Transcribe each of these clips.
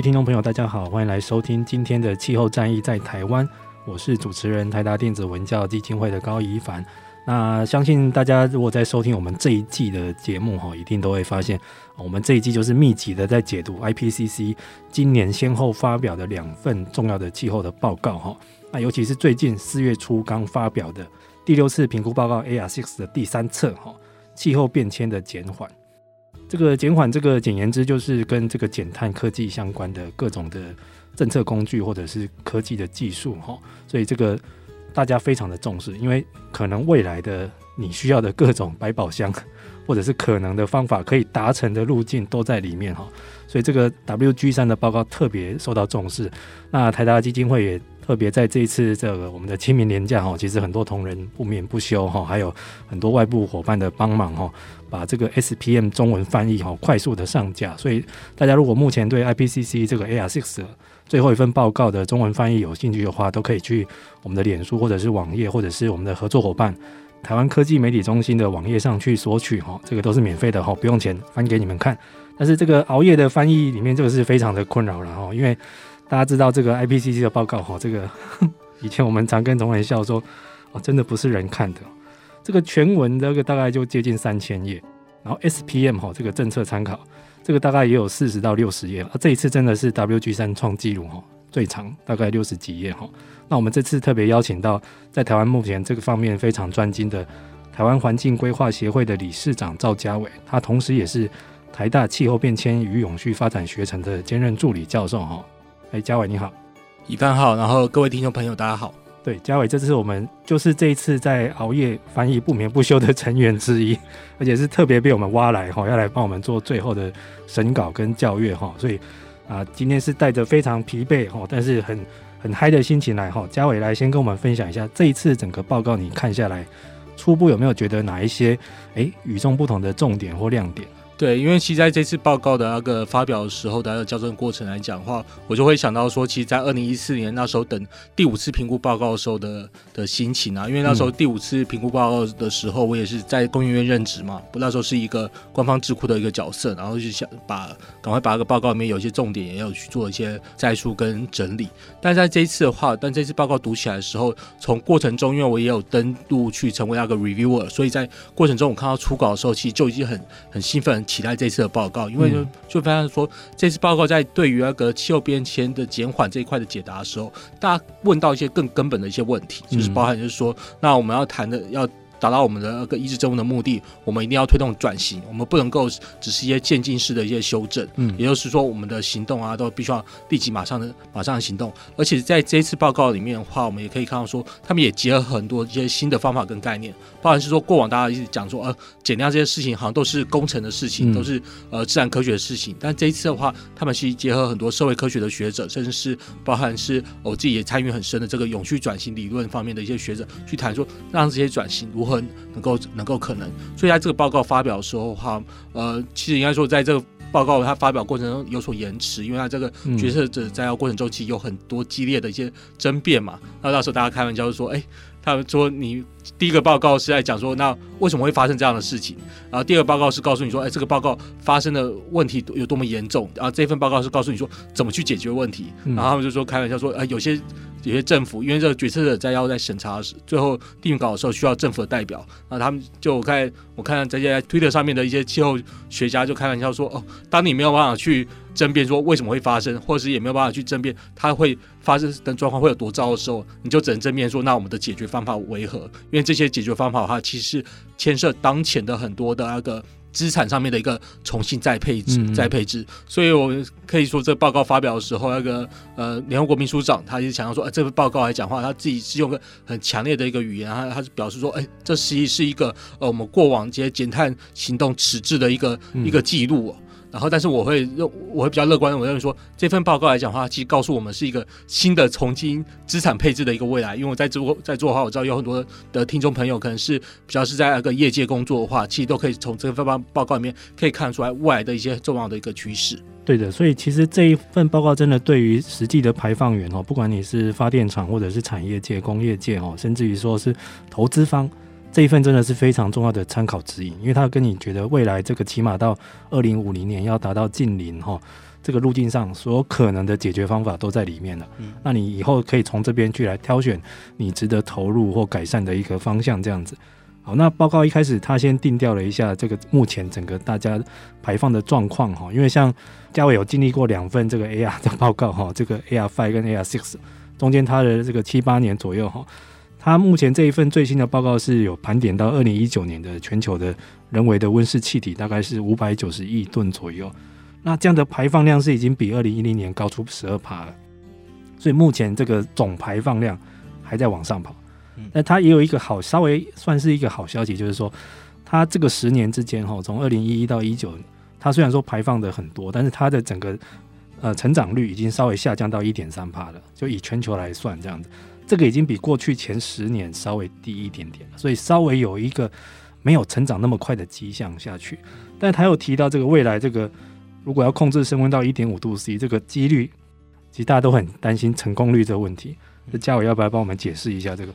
位听众朋友，大家好，欢迎来收听今天的《气候战役在台湾》，我是主持人台达电子文教基金会的高宜凡。那相信大家如果在收听我们这一季的节目哈，一定都会发现，我们这一季就是密集的在解读 IPCC 今年先后发表的两份重要的气候的报告哈。那尤其是最近四月初刚发表的第六次评估报告 AR6 的第三册哈，气候变迁的减缓。这个减缓，这个简言之就是跟这个减碳科技相关的各种的政策工具或者是科技的技术哈，所以这个。大家非常的重视，因为可能未来的你需要的各种百宝箱，或者是可能的方法可以达成的路径都在里面哈，所以这个 WG 三的报告特别受到重视。那台达基金会也特别在这一次这个我们的清明连假哈，其实很多同仁不眠不休哈，还有很多外部伙伴的帮忙哈，把这个 SPM 中文翻译哈快速的上架。所以大家如果目前对 IPCC 这个 AR6 最后一份报告的中文翻译有兴趣的话，都可以去我们的脸书或者是网页，或者是我们的合作伙伴台湾科技媒体中心的网页上去索取哈，这个都是免费的哈，不用钱翻给你们看。但是这个熬夜的翻译里面，这个是非常的困扰了哈，因为大家知道这个 IPCC 的报告哈，这个 以前我们常跟同仁笑说，哦，真的不是人看的，这个全文这个大概就接近三千页，然后 SPM 哈这个政策参考。这个大概也有四十到六十页啊，这一次真的是 WG 三创纪录哈，最长大概六十几页哈。那我们这次特别邀请到在台湾目前这个方面非常专精的台湾环境规划协会的理事长赵家伟，他同时也是台大气候变迁与永续发展学程的兼任助理教授哈。哎，家伟你好，宜帆好，然后各位听众朋友大家好。对，家伟，这是我们就是这一次在熬夜翻译不眠不休的成员之一，而且是特别被我们挖来哈，要来帮我们做最后的审稿跟校阅哈，所以啊，今天是带着非常疲惫哈，但是很很嗨的心情来哈。家伟来先跟我们分享一下这一次整个报告，你看下来初步有没有觉得哪一些诶与众不同的重点或亮点？对，因为其实在这次报告的那个发表的时候的那个校正过程来讲的话，我就会想到说，其实，在二零一四年那时候等第五次评估报告的时候的的心情啊，因为那时候第五次评估报告的时候，我也是在工研院任职嘛，不那时候是一个官方智库的一个角色，然后就想把赶快把那个报告里面有一些重点也要去做一些摘述跟整理。但在这一次的话，但这次报告读起来的时候，从过程中，因为我也有登录去成为那个 reviewer，所以在过程中我看到初稿的时候，其实就已经很很兴奋。期待这次的报告，因为就就发现说，这次报告在对于那个气候变迁的减缓这一块的解答的时候，大家问到一些更根本的一些问题，就是包含就是说，那我们要谈的要。达到我们的那个医治政务的目的，我们一定要推动转型，我们不能够只是一些渐进式的一些修正，嗯，也就是说，我们的行动啊，都必须要立即马上的马上的行动。而且在这一次报告里面的话，我们也可以看到说，他们也结合很多一些新的方法跟概念，包含是说过往大家一直讲说，呃，减量这些事情好像都是工程的事情，都是呃自然科学的事情，但这一次的话，他们是结合很多社会科学的学者，甚至是包含是我自己也参与很深的这个永续转型理论方面的一些学者去谈说，让这些转型如何。能够能够可能，所以在这个报告发表的时候哈，呃，其实应该说，在这个报告它发表过程中有所延迟，因为它这个决策者在过程中其实有很多激烈的一些争辩嘛。那到时候大家开玩笑就说，哎，他们说你第一个报告是在讲说，那为什么会发生这样的事情？然后第二个报告是告诉你说，哎，这个报告发生的问题有多么严重？然后这份报告是告诉你说怎么去解决问题。然后他们就说开玩笑说，哎，有些。有些政府，因为这个决策者在要在审查最后定稿的时候，需要政府的代表。那他们就我看我看这些推特上面的一些气候学家就开玩笑说：“哦，当你没有办法去争辩说为什么会发生，或者是也没有办法去争辩它会发生的状况会有多糟的时候，你就只能争辩说那我们的解决方法为何？因为这些解决方法的话，其实是牵涉当前的很多的那个。”资产上面的一个重新再配置、再配置，所以我们可以说，这报告发表的时候，那个呃，联合国秘书长他也想要说，呃，这份报告来讲话，他自己是用个很强烈的一个语言，他他是表示说，哎，这实际是一个呃，我们过往这些减碳行动迟滞的一个一个记录。然后，但是我会认，我会比较乐观，我认为说这份报告来讲的话，其实告诉我们是一个新的重新资产配置的一个未来。因为我在做在做的话，我知道有很多的听众朋友可能是比较是在那个业界工作的话，其实都可以从这份报报告里面可以看出来未来的一些重要的一个趋势。对的，所以其实这一份报告真的对于实际的排放源哦，不管你是发电厂或者是产业界、工业界哦，甚至于说是投资方。这一份真的是非常重要的参考指引，因为他跟你觉得未来这个起码到二零五零年要达到近零哈，这个路径上所有可能的解决方法都在里面了。嗯，那你以后可以从这边去来挑选你值得投入或改善的一个方向，这样子。好，那报告一开始他先定调了一下这个目前整个大家排放的状况哈，因为像嘉伟有经历过两份这个 AR 的报告哈，这个 AR Five 跟 AR Six 中间他的这个七八年左右哈。它目前这一份最新的报告是有盘点到二零一九年的全球的人为的温室气体大概是五百九十亿吨左右，那这样的排放量是已经比二零一零年高出十二帕了，所以目前这个总排放量还在往上跑。那它也有一个好，稍微算是一个好消息，就是说它这个十年之间哈，从二零一一到一九，它虽然说排放的很多，但是它的整个呃成长率已经稍微下降到一点三帕了，就以全球来算这样子。这个已经比过去前十年稍微低一点点了，所以稍微有一个没有成长那么快的迹象下去。但他又提到这个未来这个如果要控制升温到一点五度 C，这个几率其实大家都很担心成功率这个问题。那嘉伟要不要帮我们解释一下这个？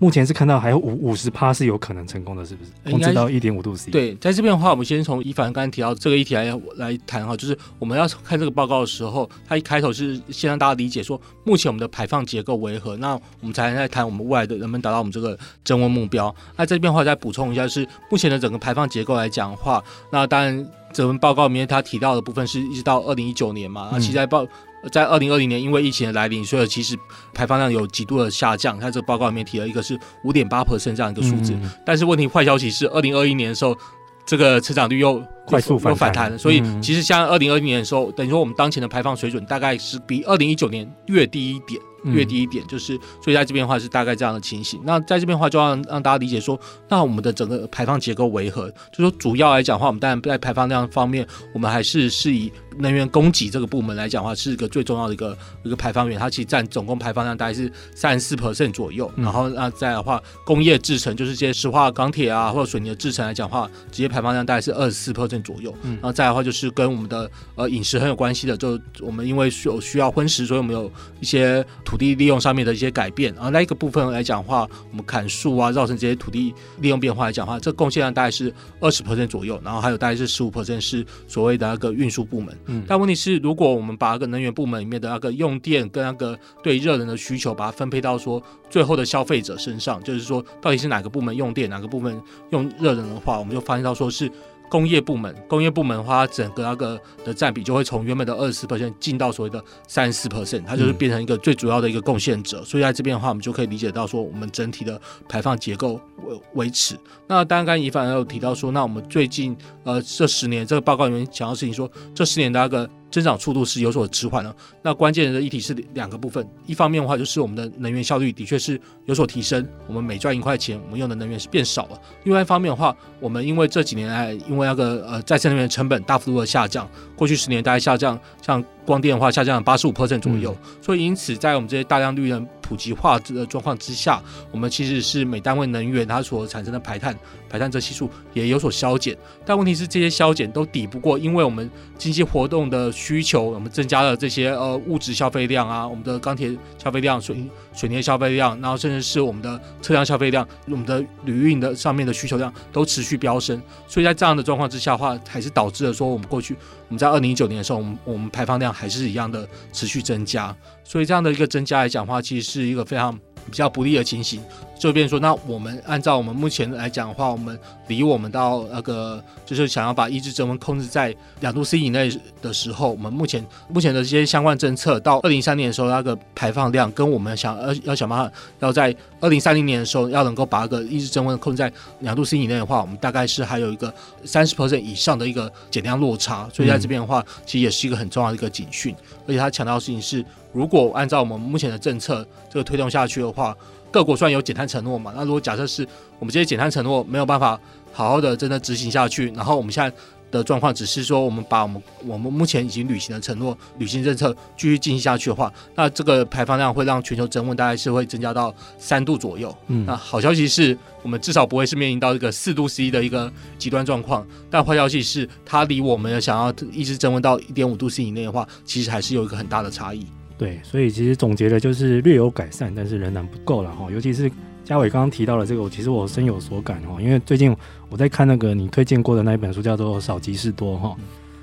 目前是看到还有五五十趴是有可能成功的，是不是？控制到一点五度 C。对，在这边的话，我们先从一凡刚才提到这个议题来来谈哈，就是我们要看这个报告的时候，它一开头是先让大家理解说，目前我们的排放结构为何，那我们才能在谈我们未来的能不能达到我们这个增温目标。那这边的话再补充一下，是目前的整个排放结构来讲的话，那当然这份报告里面他提到的部分是一直到二零一九年嘛，那其实在报。在二零二零年，因为疫情的来临，所以其实排放量有极度的下降。它这个报告里面提了一个是五点八 percent 这样一个数字，嗯、但是问题坏消息是，二零二一年的时候，这个成长率又快速反反弹，所以其实像二零二零年的时候，等于说我们当前的排放水准大概是比二零一九年略低一点。越低一点，就是所以在这边的话是大概这样的情形。那在这边的话，就要让让大家理解说，那我们的整个排放结构为何？就说主要来讲的话，我们当然在排放量方面，我们还是是以能源供给这个部门来讲的话，是一个最重要的一个一个排放源。它其实占总共排放量大概是三十四 percent 左右。然后那再的话，工业制成就是这些石化、钢铁啊或者水泥的制成来讲的话，直接排放量大概是二十四 percent 左右。然后再的话就是跟我们的呃饮食很有关系的，就我们因为需有需要荤食，所以我们有一些。土地利用上面的一些改变，而那一个部分来讲的话，我们砍树啊，造成这些土地利用变化来讲的话，这贡献量大概是二十 percent 左右，然后还有大概是十五 percent 是所谓的那个运输部门。嗯，但问题是，如果我们把那个能源部门里面的那个用电跟那个对热能的需求，把它分配到说最后的消费者身上，就是说到底是哪个部门用电，哪个部门用热能的话，我们就发现到说是。工业部门，工业部门的话，整个那个的占比就会从原本的二十四 percent 进到所谓的三十四 percent，它就是变成一个最主要的一个贡献者。所以在这边的话，我们就可以理解到说，我们整体的排放结构维维持。那当然，刚才宜凡有提到说，那我们最近呃这十年这个报告里面讲到事情说，这十年的那个。增长速度是有所迟缓了。那关键的一体是两个部分，一方面的话就是我们的能源效率的确是有所提升，我们每赚一块钱，我们用的能源是变少了。另外一方面的话，我们因为这几年来，因为那个呃再生能源成本大幅度的下降，过去十年大概下降，像光电的话下降了八十五 percent 左右，嗯、所以因此在我们这些大量绿能普及化的状况之下，我们其实是每单位能源它所产生的排碳排碳这系数也有所消减，但问题是这些消减都抵不过，因为我们经济活动的需求，我们增加了这些呃物质消费量啊，我们的钢铁消费量、水水泥消费量，然后甚至是我们的车辆消费量、我们的旅运的上面的需求量都持续飙升，所以在这样的状况之下的话，还是导致了说我们过去我们在二零一九年的时候，我们我们排放量还是一样的持续增加，所以这样的一个增加来讲的话，其实是一个非常比较不利的情形。就变说，那我们按照我们目前来讲的话，我们离我们到那个就是想要把抑制增温控制在两度 C 以内的时候，我们目前目前的这些相关政策，到二零三零年的时候，那个排放量跟我们想要要想办法要在二零三零年的时候要能够把那个抑制增温控制在两度 C 以内的话，我们大概是还有一个三十 percent 以上的一个减量落差。所以在这边的话，其实也是一个很重要的一个警讯。而且他强调的事情是，如果按照我们目前的政策这个推动下去的话。各国虽然有减碳承诺嘛，那如果假设是我们这些减碳承诺没有办法好好的真的执行下去，然后我们现在的状况只是说我们把我们我们目前已经履行的承诺、履行政策继续进行下去的话，那这个排放量会让全球增温大概是会增加到三度左右。嗯，那好消息是我们至少不会是面临到一个四度 C 的一个极端状况，但坏消息是它离我们想要一直增温到一点五度 C 以内的话，其实还是有一个很大的差异。对，所以其实总结的就是略有改善，但是仍然不够了哈。尤其是嘉伟刚刚提到了这个，我其实我深有所感哈。因为最近我在看那个你推荐过的那一本书，叫做《少即是多》哈，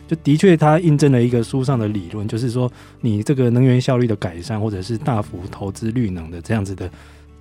就的确它印证了一个书上的理论，就是说你这个能源效率的改善，或者是大幅投资绿能的这样子的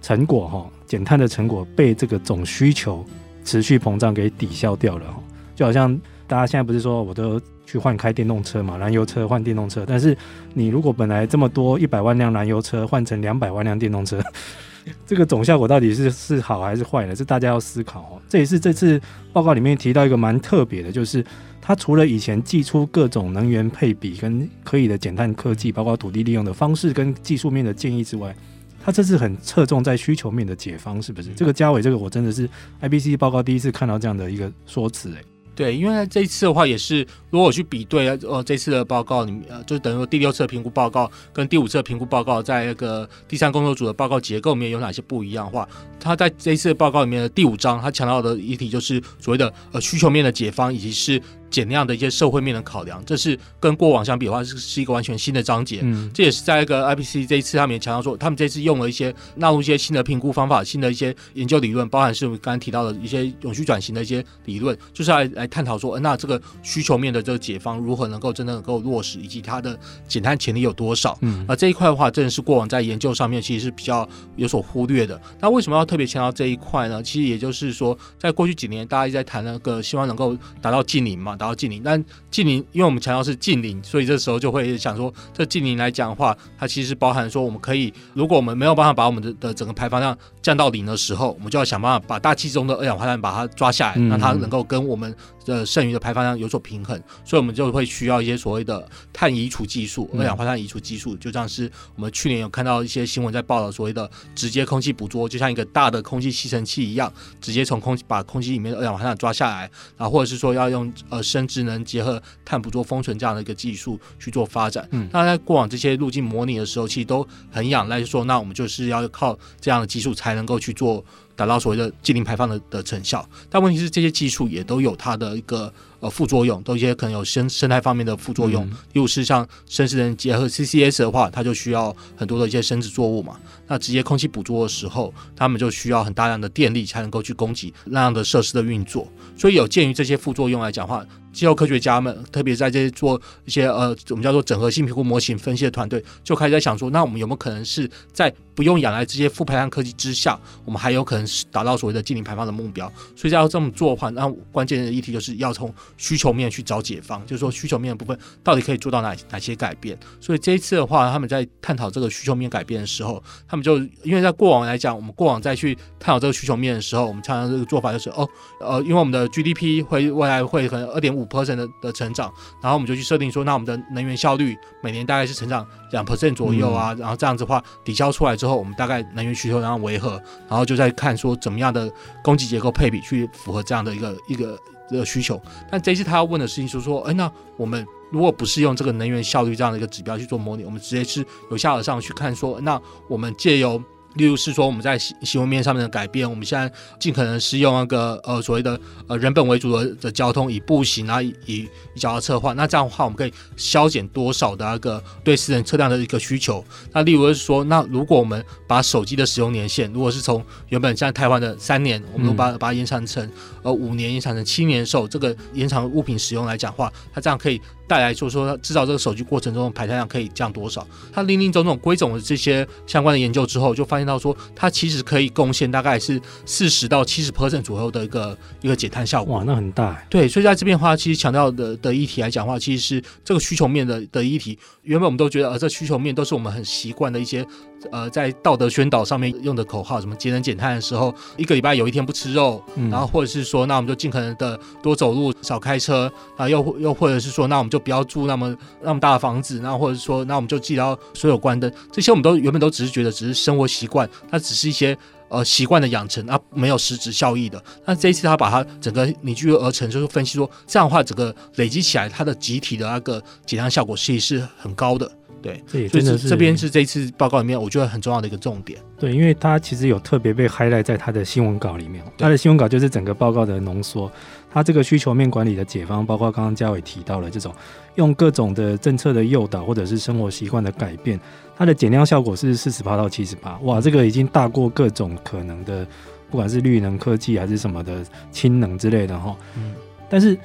成果哈，减碳的成果被这个总需求持续膨胀给抵消掉了哈。就好像大家现在不是说我都。去换开电动车嘛，燃油车换电动车。但是你如果本来这么多一百万辆燃油车换成两百万辆电动车，这个总效果到底是是好还是坏呢？是大家要思考哦。这也是这次报告里面提到一个蛮特别的，就是它除了以前寄出各种能源配比跟可以的减碳科技，包括土地利用的方式跟技术面的建议之外，它这次很侧重在需求面的解方，是不是？这个嘉伟，这个我真的是 IBC 报告第一次看到这样的一个说辞，哎。对，因为这一次的话也是，如果我去比对呃这次的报告里面，呃，就等于说第六次评估报告跟第五次评估报告在那个第三工作组的报告结构里面有哪些不一样的话，他在这一次报告里面的第五章，他强调的议题就是所谓的呃需求面的解方，以及是。减量的一些社会面的考量，这是跟过往相比的话，是是一个完全新的章节。嗯，这也是在一个 IPCC 这一次他们也强调说，他们这次用了一些纳入一些新的评估方法、新的一些研究理论，包含是我们刚刚提到的一些永续转型的一些理论，就是来来探讨说，呃，那这个需求面的这个解方如何能够真的能够落实，以及它的减碳潜力有多少。嗯，而这一块的话，真的是过往在研究上面其实是比较有所忽略的。那为什么要特别强调这一块呢？其实也就是说，在过去几年，大家一直在谈那个希望能够达到净零嘛。达到近邻，但近邻，因为我们强调是近邻，所以这时候就会想说，这近邻来讲的话，它其实包含说，我们可以，如果我们没有办法把我们的的整个排放量降到零的时候，我们就要想办法把大气中的二氧化碳把它抓下来，让它能够跟我们的剩余的排放量有所平衡，所以我们就会需要一些所谓的碳移除技术，二氧化碳移除技术，就像是我们去年有看到一些新闻在报道所谓的直接空气捕捉，就像一个大的空气吸尘器一样，直接从空气把空气里面的二氧化碳抓下来，然后或者是说要用呃生殖能结合碳捕捉封存这样的一个技术去做发展。嗯，那在过往这些路径模拟的时候，其实都很仰赖说，那我们就是要靠这样的技术才能够去做。达到所谓的净零排放的的成效，但问题是这些技术也都有它的一个呃副作用，都一些可能有生生态方面的副作用。例如是像生质能结合 CCS 的话，它就需要很多的一些生殖作物嘛。那直接空气捕捉的时候，他们就需要很大量的电力才能够去供给那样的设施的运作。所以有鉴于这些副作用来讲的话，气候科学家们，特别在这些做一些呃我们叫做整合性评估模型分析的团队，就开始在想说，那我们有没有可能是在不用仰赖这些负排放科技之下，我们还有可能是达到所谓的净零排放的目标。所以要这么做的话，那关键的议题就是要从需求面去找解方，就是说需求面的部分到底可以做到哪哪些改变。所以这一次的话，他们在探讨这个需求面改变的时候，他们就因为在过往来讲，我们过往再去探讨这个需求面的时候，我们常常这个做法就是哦，呃，因为我们的 GDP 会未来会可能二点五 percent 的的成长，然后我们就去设定说，那我们的能源效率每年大概是成长两 percent 左右啊，然后这样子的话抵消出来之后。之后，我们大概能源需求然后维和，然后就在看说怎么样的供给结构配比去符合这样的一个一个这个需求。但这次他要问的事情就是说，哎，那我们如果不是用这个能源效率这样的一个指标去做模拟，我们直接是由下而上去看说，那我们借由例如是说我们在行行为面上面的改变，我们现在尽可能是用那个呃所谓的呃人本为主的的交通，以步行啊以以脚踏车的话，那这样的话我们可以削减多少的那个对私人车辆的一个需求？那例如是说，那如果我们把手机的使用年限，如果是从原本像台湾的三年，我们都把把它延长成呃五年，延长成七年的时候，这个延长物品使用来讲的话，它这样可以带来就是说制造这个手机过程中的排碳量可以降多少。它林林总总归总的这些相关的研究之后，就发现到说它其实可以贡献大概是四十到七十 percent 左右的一个一个减碳效果。哇，那很大。对，所以在这边的话，其实强调的的议题来讲的话，其实是这个需求面的的议题。原本我们都觉得，呃，这需求面都是我们很习惯的一些。呃，在道德宣导上面用的口号，什么节能减碳的时候，一个礼拜有一天不吃肉，嗯、然后或者是说，那我们就尽可能的多走路、少开车啊，又又或者是说，那我们就不要住那么那么大的房子，然后或者是说，那我们就记到所有关灯，这些我们都原本都只是觉得只是生活习惯，它只是一些呃习惯的养成，啊，没有实质效益的。那这一次他把它整个凝聚而成，就是分析说，这样的话整个累积起来，它的集体的那个减量效果其实是很高的。对，这也真的是这边是这一次报告里面我觉得很重要的一个重点。对，因为它其实有特别被 highlight 在它的新闻稿里面，它的新闻稿就是整个报告的浓缩。它这个需求面管理的解方，包括刚刚嘉伟提到了这种用各种的政策的诱导，或者是生活习惯的改变，它的减量效果是四十八到七十八。哇，这个已经大过各种可能的，不管是绿能科技还是什么的氢能之类的哈。嗯，但是。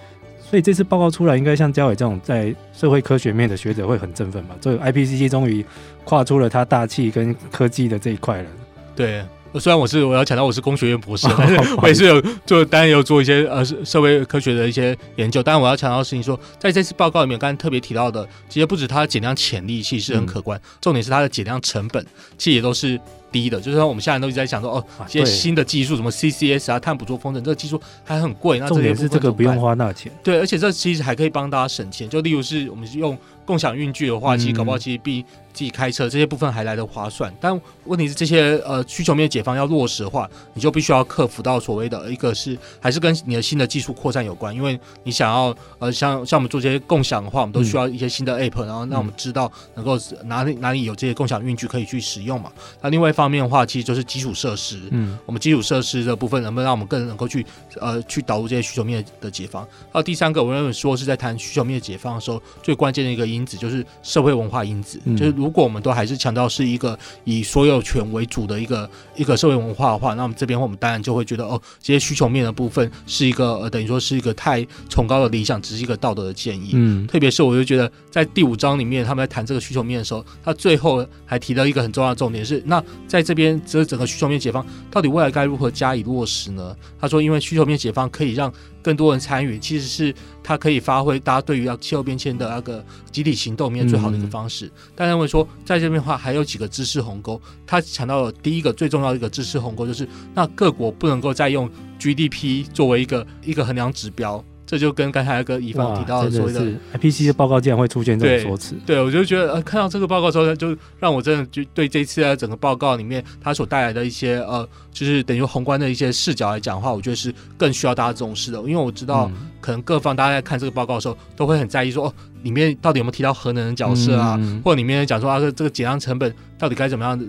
所以这次报告出来，应该像嘉伟这种在社会科学面的学者会很振奋吧？这个 IPCC 终于跨出了它大气跟科技的这一块了。对，虽然我是我要强调我是工学院博士，但 是我也是有做，当然也有做一些呃社会科学的一些研究。当然我要强调的事情说，在这次报告里面，刚才特别提到的，其实不止它的减量潜力其实是很可观，嗯、重点是它的减量成本其实也都是。低的，就是说我们现在都一直在想说，哦，一些新的技术，什么 CCS 啊，碳捕捉风筝，这个技术还很贵。那重点是这个不用花那钱。对，而且这其实还可以帮大家省钱。就例如是我们用共享运具的话，其实搞不好其实比自己开车这些部分还来得划算。但问题是这些呃需求面解放要落实的话，你就必须要克服到所谓的一个是还是跟你的新的技术扩散有关，因为你想要呃像像我们做这些共享的话，我们都需要一些新的 App，然后让我们知道能够哪里哪里有这些共享运具可以去使用嘛。那另外一方。方面的话，其实就是基础设施。嗯，我们基础设施的部分能不能让我们更能够去呃去导入这些需求面的解放？还有第三个，我认为说是在谈需求面的解放的时候，最关键的一个因子就是社会文化因子。嗯、就是如果我们都还是强调是一个以所有权为主的一个一个社会文化的话，那我们这边我们当然就会觉得哦，这些需求面的部分是一个呃等于说是一个太崇高的理想，只是一个道德的建议。嗯，特别是我就觉得在第五章里面，他们在谈这个需求面的时候，他最后还提到一个很重要的重点是那。在这边，这整个需求面解放到底未来该如何加以落实呢？他说，因为需求面解放可以让更多人参与，其实是他可以发挥大家对于要气候变迁的那个集体行动面最好的一个方式。嗯、但认为说，在这边的话还有几个知识鸿沟，他强调了第一个最重要的一个知识鸿沟，就是那各国不能够再用 GDP 作为一个一个衡量指标。这就跟刚才那个乙方提到的所谓的，的 IPCC 的报告竟然会出现这种说辞，对，我就觉得呃，看到这个报告之后，就让我真的就对这次的整个报告里面它所带来的一些呃，就是等于宏观的一些视角来讲的话，我觉得是更需要大家重视的，因为我知道可能各方大家在看这个报告的时候，都会很在意说哦，里面到底有没有提到核能的角色啊，嗯、或者里面讲说啊，这个减量成本到底该怎么样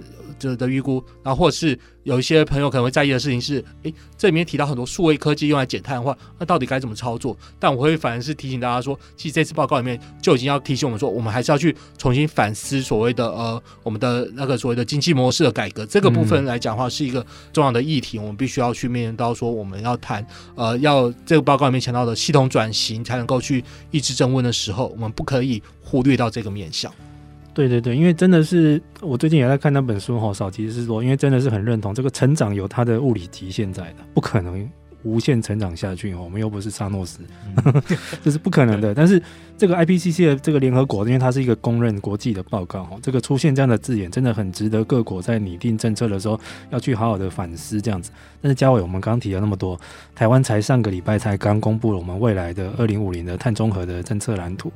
的。的的预估，然后或者是有一些朋友可能会在意的事情是，诶，这里面提到很多数位科技用来减碳的话，那到底该怎么操作？但我会反而是提醒大家说，其实这次报告里面就已经要提醒我们说，我们还是要去重新反思所谓的呃我们的那个所谓的经济模式的改革这个部分来讲的话，是一个重要的议题，我们必须要去面临到说我们要谈呃要这个报告里面强调的系统转型才能够去抑制增温的时候，我们不可以忽略到这个面向。对对对，因为真的是我最近也在看那本书哈，少其实是说，因为真的是很认同这个成长有它的物理极限在的，不可能无限成长下去。我们又不是沙诺斯，这、嗯、是不可能的。但是这个 IPCC 的这个联合国，因为它是一个公认国际的报告哈，这个出现这样的字眼，真的很值得各国在拟定政策的时候要去好好的反思这样子。但是嘉伟，我们刚刚提了那么多，台湾才上个礼拜才刚公布了我们未来的二零五零的碳中和的政策蓝图。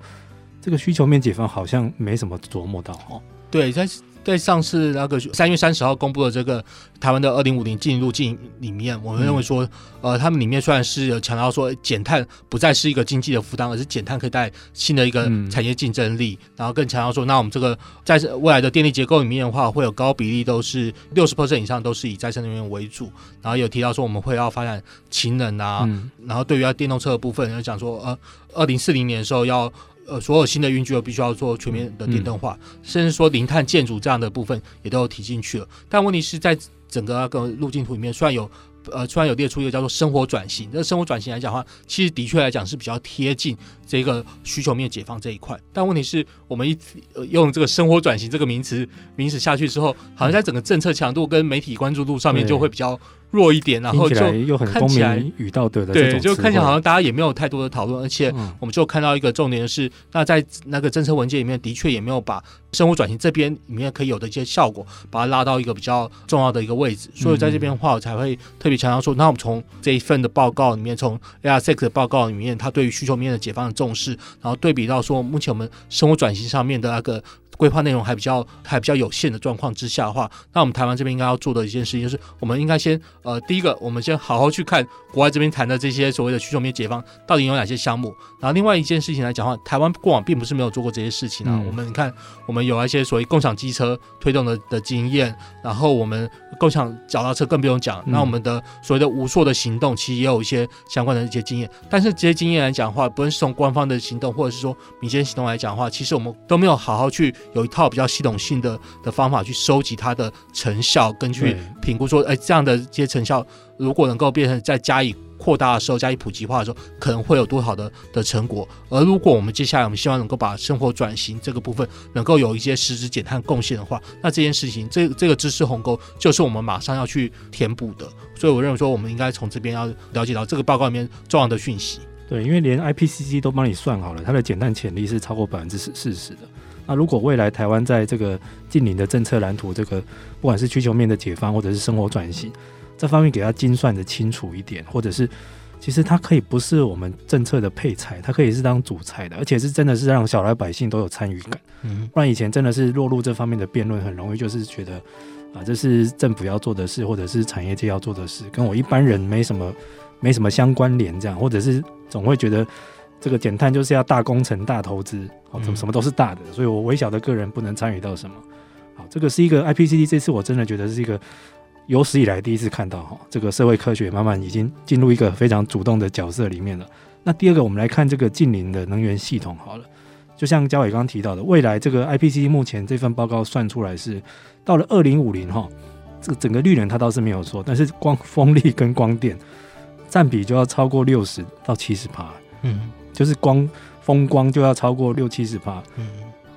这个需求面解方好像没什么琢磨到哦。对，在在上次那个三月三十号公布的这个台湾的二零五零进入进里面，我们认为说，嗯、呃，他们里面虽然是有强调说减碳不再是一个经济的负担，而是减碳可以带来新的一个产业竞争力，嗯、然后更强调说，那我们这个在未来的电力结构里面的话，会有高比例都是六十 percent 以上都是以再生能源为主，然后有提到说我们会要发展氢能啊，嗯、然后对于要电动车的部分，有讲说，呃，二零四零年的时候要。呃，所有新的运具都必须要做全面的电动化，嗯、甚至说零碳建筑这样的部分也都有提进去了。但问题是在整个那个路径图里面，虽然有呃，虽然有列出一个叫做生活转型。这生活转型来讲的话，其实的确来讲是比较贴近这个需求面解放这一块。但问题是我们一呃用这个生活转型这个名词名词下去之后，好像在整个政策强度跟媒体关注度上面就会比较弱一点，然后就又很公民与道德的对，就看起来好像大家也没有太多的讨论，而且我们就看到一个重点的是，那在那个政策文件里面的确也没有把生物转型这边里面可以有的一些效果，把它拉到一个比较重要的一个位置，所以在这边的话，我才会特别强调说，那我们从这一份的报告里面，从 ARSEC 的报告里面，它对于需求面的解放的重视，然后对比到说目前我们生物转型上面的那个。规划内容还比较还比较有限的状况之下的话，那我们台湾这边应该要做的一件事情就是，我们应该先呃，第一个，我们先好好去看国外这边谈的这些所谓的需求面解放到底有哪些项目。然后另外一件事情来讲的话，台湾过往并不是没有做过这些事情啊。嗯、我们你看，我们有一些所谓共享机车推动的的经验，然后我们共享脚踏车更不用讲。那我们的所谓的无数的行动，其实也有一些相关的一些经验。但是这些经验来讲的话，不论是从官方的行动，或者是说民间行动来讲的话，其实我们都没有好好去。有一套比较系统性的的方法去收集它的成效，根据评估说，哎，这样的这些成效如果能够变成再加以扩大的时候，加以普及化的时候，可能会有多少的的成果。而如果我们接下来我们希望能够把生活转型这个部分能够有一些实质减碳贡献的话，那这件事情这这个知识鸿沟就是我们马上要去填补的。所以我认为说，我们应该从这边要了解到这个报告里面重要的讯息。对，因为连 IPCC 都帮你算好了，它的减碳潜力是超过百分之四十的。那如果未来台湾在这个近邻的政策蓝图，这个不管是需求面的解放，或者是生活转型这方面，给它精算的清楚一点，或者是其实它可以不是我们政策的配菜，它可以是当主菜的，而且是真的是让小老百姓都有参与感。嗯，不然以前真的是落入这方面的辩论，很容易就是觉得啊，这是政府要做的事，或者是产业界要做的事，跟我一般人没什么没什么相关联，这样，或者是总会觉得。这个减碳就是要大工程、大投资，哦，怎么什么都是大的，所以我微小的个人不能参与到什么。好，这个是一个 IPCC 这次我真的觉得是一个有史以来第一次看到哈，这个社会科学慢慢已经进入一个非常主动的角色里面了。那第二个，我们来看这个近邻的能源系统好了，就像嘉伟刚刚提到的，未来这个 IPCC 目前这份报告算出来是到了二零五零哈，这个整个绿能它倒是没有错，但是光风力跟光电占比就要超过六十到七十趴，嗯。就是光风光就要超过六七十帕，嗯，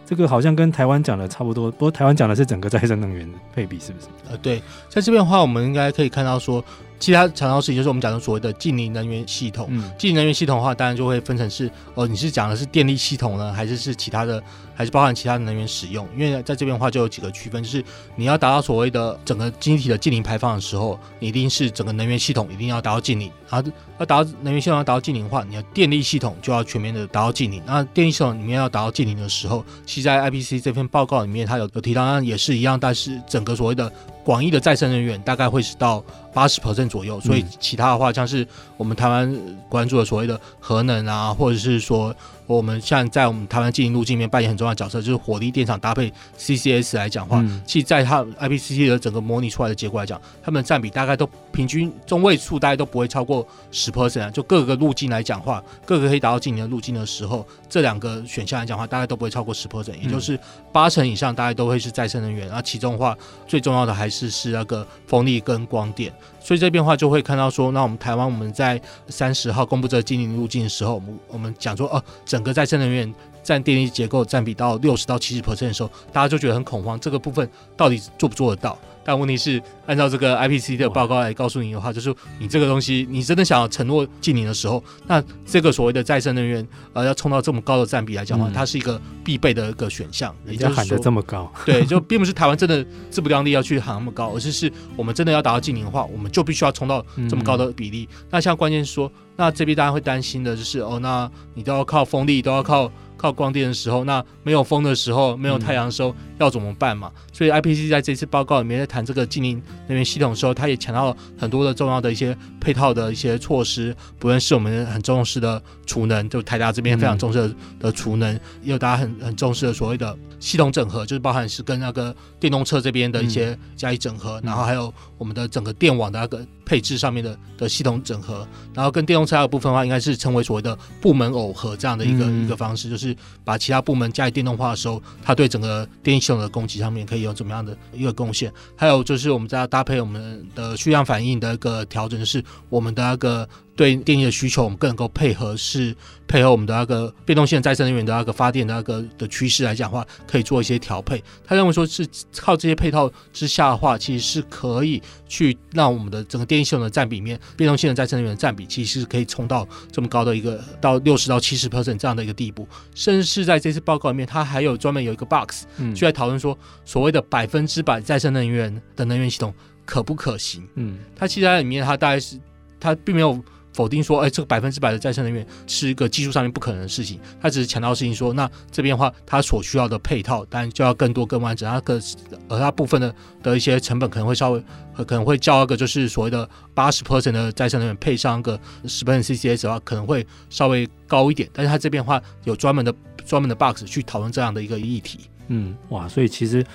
这个好像跟台湾讲的差不多，不过台湾讲的是整个再生能源的配比，是不是？呃，对，在这边的话，我们应该可以看到说。其他强调事情就是我们讲的所谓的近邻能源系统。嗯，净零能源系统的话，当然就会分成是哦，你是讲的是电力系统呢，还是是其他的，还是包含其他的能源使用？因为在这边的话就有几个区分，就是你要达到所谓的整个经济体的近零排放的时候，你一定是整个能源系统一定要达到近零。然后要达到能源系统要达到近零的话，你的电力系统就要全面的达到近零。那电力系统里面要达到近零的时候，其实在 IPCC 这份报告里面，它有有提到，当然也是一样，但是整个所谓的广义的再生能源大概会是到八十 percent 左右，所以其他的话像是我们台湾关注的所谓的核能啊，或者是说。我们像在我们台湾经营路径里面扮演很重要的角色，就是火力电厂搭配 CCS 来讲话，嗯、其实在它 IPCC 的整个模拟出来的结果来讲，它们占比大概都平均中位数，大概都不会超过十 percent。就各个路径来讲话，各个可以达到近年的路径的时候，这两个选项来讲的话，大概都不会超过十 percent，也就是八成以上，大概都会是再生能源。那其中的话，最重要的还是是那个风力跟光电。所以这边的话就会看到说，那我们台湾我们在三十号公布这个净零路径的时候，我们我们讲说，哦，整个再生能源占电力结构占比到六十到七十 percent 的时候，大家就觉得很恐慌，这个部分到底做不做得到？但问题是，按照这个 IPCC 的报告来告诉你的话，就是你这个东西，你真的想要承诺净零的时候，那这个所谓的再生能源，呃，要冲到这么高的占比来讲的话，嗯、它是一个必备的一个选项。也就是喊得这么高，对，就并不是台湾真的自不量力要去喊那么高，而是是我们真的要达到净零的话，我们就必须要冲到这么高的比例。嗯、那像关键是说，那这边大家会担心的就是，哦，那你都要靠风力，都要靠。靠光电的时候，那没有风的时候，没有太阳的时候，要怎么办嘛？所以 IPCC 在这次报告里面在谈这个净零能源系统的时候，他也强调了很多的重要的一些配套的一些措施，不论是我们很重视的储能，就台达这边非常重视的储能，也有大家很很重视的所谓的系统整合，就是包含是跟那个电动车这边的一些加以整合，然后还有我们的整个电网的那个。配置上面的的系统整合，然后跟电动车的部分的话，应该是称为所谓的部门耦合这样的一个、嗯、一个方式，就是把其他部门加以电动化的时候，它对整个电力系统的供给上面可以有怎么样的一个贡献。还有就是我们在搭配我们的需量反应的一个调整，是我们的那个。对电力的需求，我们更能够配合，是配合我们的那个变动性的再生能源的那个发电的那个的趋势来讲的话，可以做一些调配。他认为说是靠这些配套之下的话，其实是可以去让我们的整个电力系统的占比面，变动性的再生能源的占比，其实是可以冲到这么高的一个到六十到七十 percent 这样的一个地步。甚至是在这次报告里面，他还有专门有一个 box，就在讨论说所谓的百分之百再生能源的能源系统可不可行？嗯，他其实在里面，他大概是他并没有。否定说，哎，这个百分之百的再生能源是一个技术上面不可能的事情。他只是强调事情说，那这边的话，它所需要的配套当然就要更多、更完整。它个而它部分的的一些成本可能会稍微可能会较一个就是所谓的八十 percent 的再生能源配上一个十 percent CCS 的话，可能会稍微高一点。但是它这边的话有专门的专门的 box 去讨论这样的一个议题。嗯，哇，所以其实。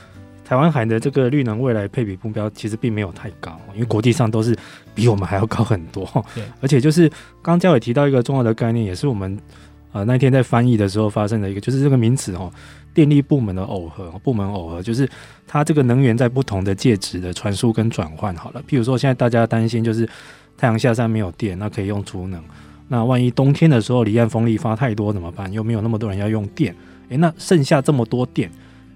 台湾海的这个绿能未来配比目标其实并没有太高，因为国际上都是比我们还要高很多。对，而且就是刚刚嘉伟提到一个重要的概念，也是我们呃那天在翻译的时候发生的一个，就是这个名词哦，电力部门的耦合，部门耦合就是它这个能源在不同的介质的传输跟转换。好了，譬如说现在大家担心就是太阳下山没有电，那可以用储能。那万一冬天的时候离岸风力发太多怎么办？又没有那么多人要用电，诶，那剩下这么多电。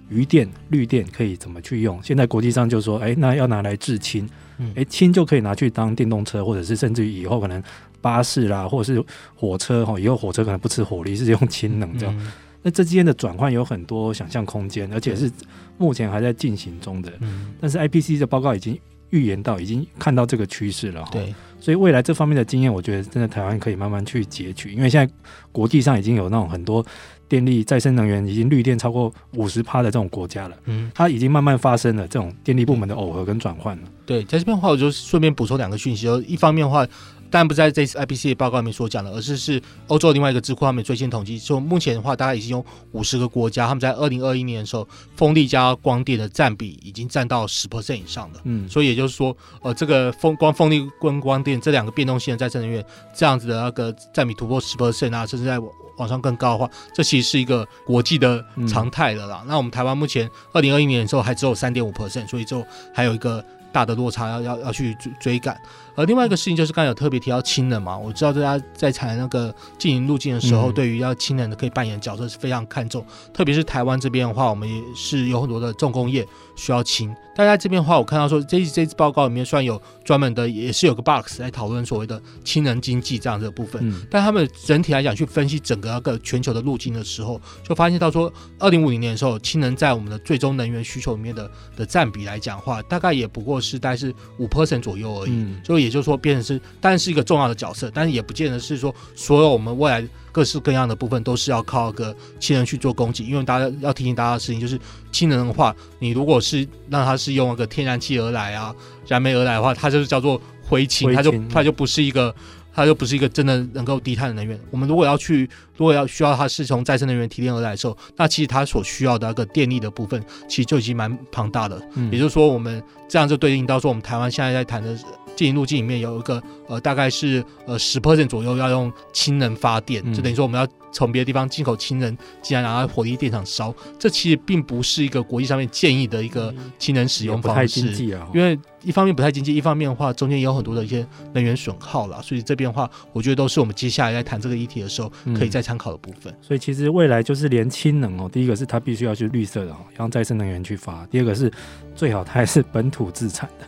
余电、绿电可以怎么去用？现在国际上就说，哎，那要拿来制氢，哎，氢就可以拿去当电动车，或者是甚至于以后可能巴士啦，或者是火车哈，以后火车可能不吃火力，是用氢能这样。嗯、那这之间的转换有很多想象空间，而且是目前还在进行中的。嗯、但是 IPC 的报告已经预言到，已经看到这个趋势了所以未来这方面的经验，我觉得真的台湾可以慢慢去截取，因为现在国际上已经有那种很多。电力再生能源已经绿电超过五十趴的这种国家了，嗯，它已经慢慢发生了这种电力部门的耦合跟转换了。对，在这边的话，我就顺便补充两个讯息，就一方面的话。当然不在这次 IPCC 报告里面所讲的，而是是欧洲另外一个智库他们最新统计，说目前的话，大概已经有五十个国家，他们在二零二一年的时候，风力加光电的占比已经占到十 percent 以上的。嗯，所以也就是说，呃，这个风光风力跟光电这两个变动性的再生能源，这样子的那个占比突破十 percent 啊，甚至在往上更高的话，这其实是一个国际的常态了啦。嗯、那我们台湾目前二零二一年的时候还只有三点五 percent，所以就还有一个大的落差要要要去追追赶。而另外一个事情就是刚才有特别提到氢能嘛，我知道大家在谈那个经营路径的时候，对于要氢能的可以扮演的角色是非常看重，特别是台湾这边的话，我们也是有很多的重工业需要氢。大家这边的话，我看到说这这次报告里面虽然有专门的，也是有个 box 来讨论所谓的氢能经济这样的部分，但他们整体来讲去分析整个那个全球的路径的时候，就发现到说，二零五零年的时候，氢能在我们的最终能源需求里面的的占比来讲的话，大概也不过是大概是五 percent 左右而已，所以也。就是说，变成是，当然是一个重要的角色，但是也不见得是说所有我们未来各式各样的部分都是要靠个氢能去做供给。因为大家要提醒大家的事情就是，氢能的话，你如果是让它是用那个天然气而来啊，燃煤而来的话，它就是叫做灰氢，它就它就不是一个，它就不是一个真的能够低碳的能源。我们如果要去，如果要需要它是从再生能源提炼而来的时候，那其实它所需要的那个电力的部分，其实就已经蛮庞大的。嗯，也就是说，我们这样就对应到说，我们台湾现在在谈的。净零路径里面有一个呃，大概是呃十 percent 左右要用氢能发电，就等于说我们要从别的地方进口氢能，进来拿到火力电厂烧。这其实并不是一个国际上面建议的一个氢能使用方式，不太经济啊。因为一方面不太经济，一方面的话中间也有很多的一些能源损耗了，所以这边的话，我觉得都是我们接下来在谈这个议题的时候可以再参考的部分。所以其实未来就是连氢能哦，第一个是它必须要去绿色的，哦用再生能源去发；第二个是最好它还是本土自产的。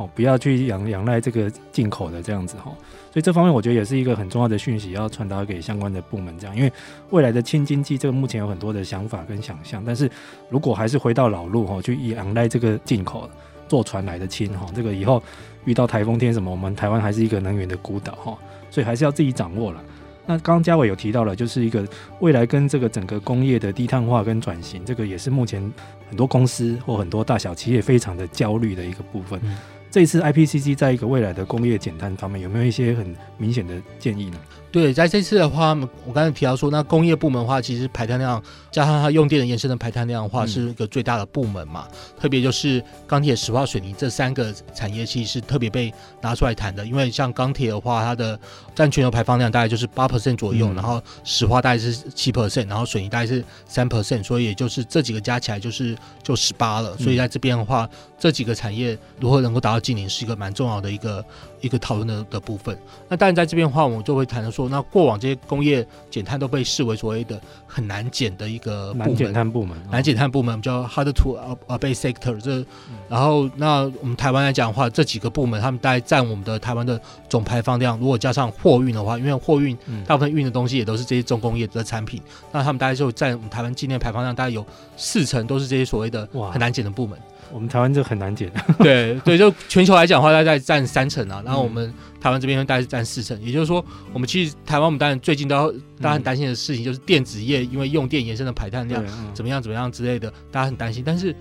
哦，不要去仰仰赖这个进口的这样子哈，所以这方面我觉得也是一个很重要的讯息，要传达给相关的部门这样，因为未来的氢经济这个目前有很多的想法跟想象，但是如果还是回到老路哈，去仰赖这个进口坐船来的氢哈，这个以后遇到台风天什么，我们台湾还是一个能源的孤岛哈，所以还是要自己掌握了。那刚刚嘉伟有提到了，就是一个未来跟这个整个工业的低碳化跟转型，这个也是目前很多公司或很多大小企业非常的焦虑的一个部分。这次 IPCC 在一个未来的工业减碳方面，有没有一些很明显的建议呢？对，在这次的话，我刚才提到说，那工业部门的话，其实排碳量加上它用电的延伸的排碳量的话，是一个最大的部门嘛。嗯、特别就是钢铁、石化、水泥这三个产业，其实是特别被拿出来谈的。因为像钢铁的话，它的占全球排放量大概就是八 percent 左右，嗯、然后石化大概是七 percent，然后水泥大概是三 percent，所以也就是这几个加起来就是就十八了。所以在这边的话，嗯、这几个产业如何能够达到净零，是一个蛮重要的一个一个讨论的的部分。那当然在这边的话，我们就会谈的说。那过往这些工业减碳都被视为所谓的很难减的一个难减碳部门，难减碳部门叫 hard to abate sector。这，然后那我们台湾来讲的话，这几个部门他们大概占我们的台湾的总排放量，如果加上货运的话，因为货运大部分运的东西也都是这些重工业的产品，那他们大概就占我们台湾境内排放量大概有四成都是这些所谓的很难减的部门。我们台湾这很难减，对对，就全球来讲的话，大概占三成啊。然后我们台湾这边大概是占四成，也就是说，我们其实台湾我们当然最近都要大家很担心的事情，就是电子业因为用电延伸的排碳量怎么样怎么样之类的，大家很担心。但是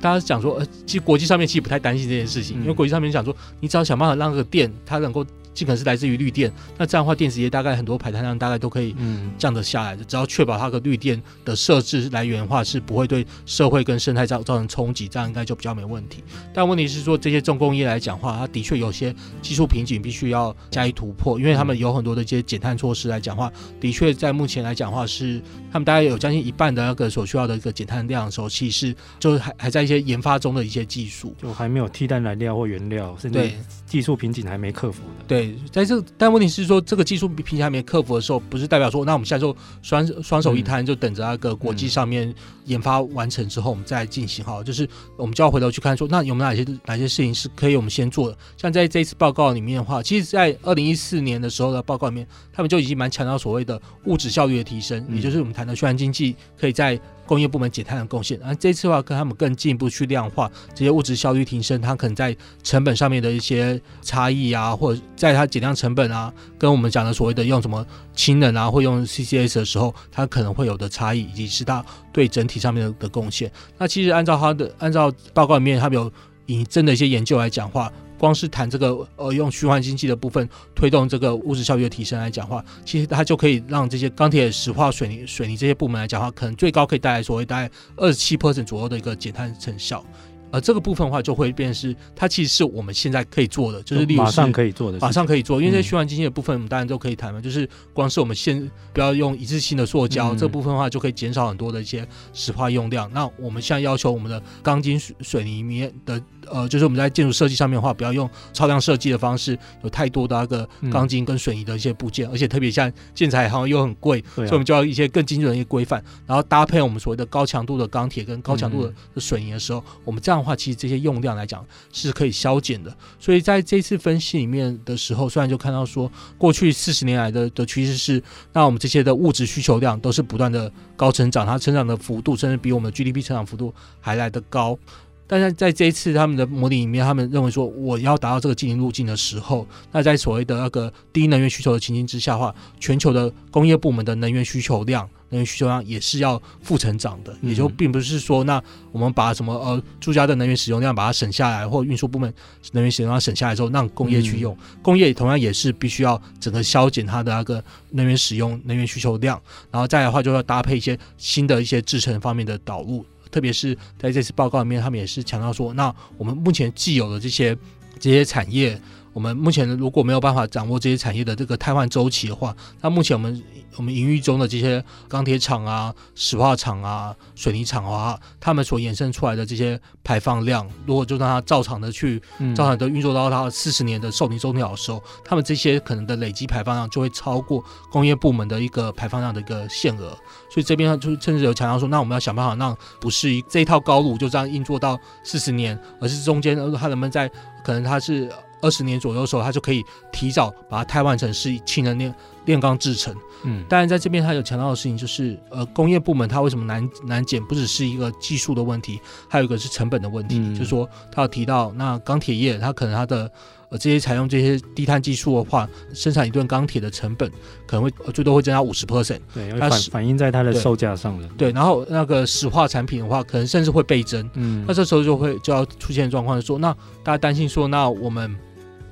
大家讲说，呃，其实国际上面其实不太担心这件事情，因为国际上面讲说，你只要想办法让这个电它能够。尽可能是来自于绿电，那这样的话，电子业大概很多排碳量大概都可以降得下来的。只要确保它的绿电的设置来源的话，是不会对社会跟生态造造成冲击，这样应该就比较没问题。但问题是说，这些重工业来讲的话，它的确有些技术瓶颈，必须要加以突破，因为他们有很多的一些减碳措施来讲的话，的确在目前来讲的话是他们大概有将近一半的那个所需要的一个减碳量的时候，其实就是还还在一些研发中的一些技术，就还没有替代燃料或原料，甚至技术瓶颈还没克服的。对。在这，但问题是说，这个技术瓶颈还没克服的时候，不是代表说，那我们现在就双双手一摊，就等着那个国际上面研发完成之后，我们再进行好。就是我们就要回头去看说，那有没有哪些哪些事情是可以我们先做的？像在这一次报告里面的话，其实，在二零一四年的时候的报告里面，他们就已经蛮强调所谓的物质效率的提升，也就是我们谈的循环经济可以在。工业部门减碳的贡献，而这次的话，跟他们更进一步去量化这些物质效率提升，它可能在成本上面的一些差异啊，或者在它减量成本啊，跟我们讲的所谓的用什么氢能啊，或用 CCS 的时候，它可能会有的差异，以及是它对整体上面的的贡献。那其实按照它的按照报告里面，他们有引证的一些研究来讲话。光是谈这个呃，用循环经济的部分推动这个物质效率的提升来讲话，其实它就可以让这些钢铁、石化、水泥、水泥这些部门来讲话，可能最高可以带来所谓大概二十七 percent 左右的一个减碳成效。而这个部分的话，就会变成是它其实是我们现在可以做的，就是例如马上可以做的，马上可以做。因为在循环经济的部分，我们当然都可以谈嘛。就是光是我们现不要用一次性的塑胶，这部分的话就可以减少很多的一些石化用量。那我们现在要求我们的钢筋水泥里面的呃，就是我们在建筑设计上面的话，不要用超量设计的方式，有太多的那个钢筋跟水泥的一些部件，而且特别像建材好像又很贵，所以我们就要一些更精准的一些规范，然后搭配我们所谓的高强度的钢铁跟高强度的水泥的时候，我们这样的话，其实这些用量来讲是可以削减的，所以在这次分析里面的时候，虽然就看到说过去四十年来的的趋势是，那我们这些的物质需求量都是不断的高成长，它成长的幅度甚至比我们的 GDP 成长幅度还来得高。但是在这一次他们的模拟里面，他们认为说，我要达到这个经营路径的时候，那在所谓的那个低能源需求的情形之下的话，全球的工业部门的能源需求量。能源需求量也是要负成长的，也就并不是说，那我们把什么呃住家的能源使用量把它省下来，或运输部门能源使用量省下来之后，让工业去用，工业同样也是必须要整个削减它的那个能源使用、能源需求量，然后再来的话就要搭配一些新的一些制成方面的导入，特别是在这次报告里面，他们也是强调说，那我们目前既有的这些这些产业。我们目前如果没有办法掌握这些产业的这个汰换周期的话，那目前我们我们营运中的这些钢铁厂啊、石化厂啊、水泥厂啊，他们所衍生出来的这些排放量，如果就让它照常的去照常的运作到它四十年的寿命周期的时候，他们这些可能的累积排放量就会超过工业部门的一个排放量的一个限额。所以这边就甚至有强调说，那我们要想办法让不是一这一套高炉就这样运作到四十年，而是中间它能不能在可能它是。二十年左右的时候，它就可以提早把它汰换成是氢能炼炼钢制成。嗯，当然在这边他有强调的事情就是，呃，工业部门它为什么难难减，不只是一个技术的问题，还有一个是成本的问题。嗯、就是说，他有提到那钢铁业，它可能它的呃这些采用这些低碳技术的话，生产一吨钢铁的成本可能会最多会增加五十 percent。对，它反反映在它的售价上的。对，然后那个石化产品的话，可能甚至会倍增。嗯，那这时候就会就要出现状况，说那大家担心说，那我们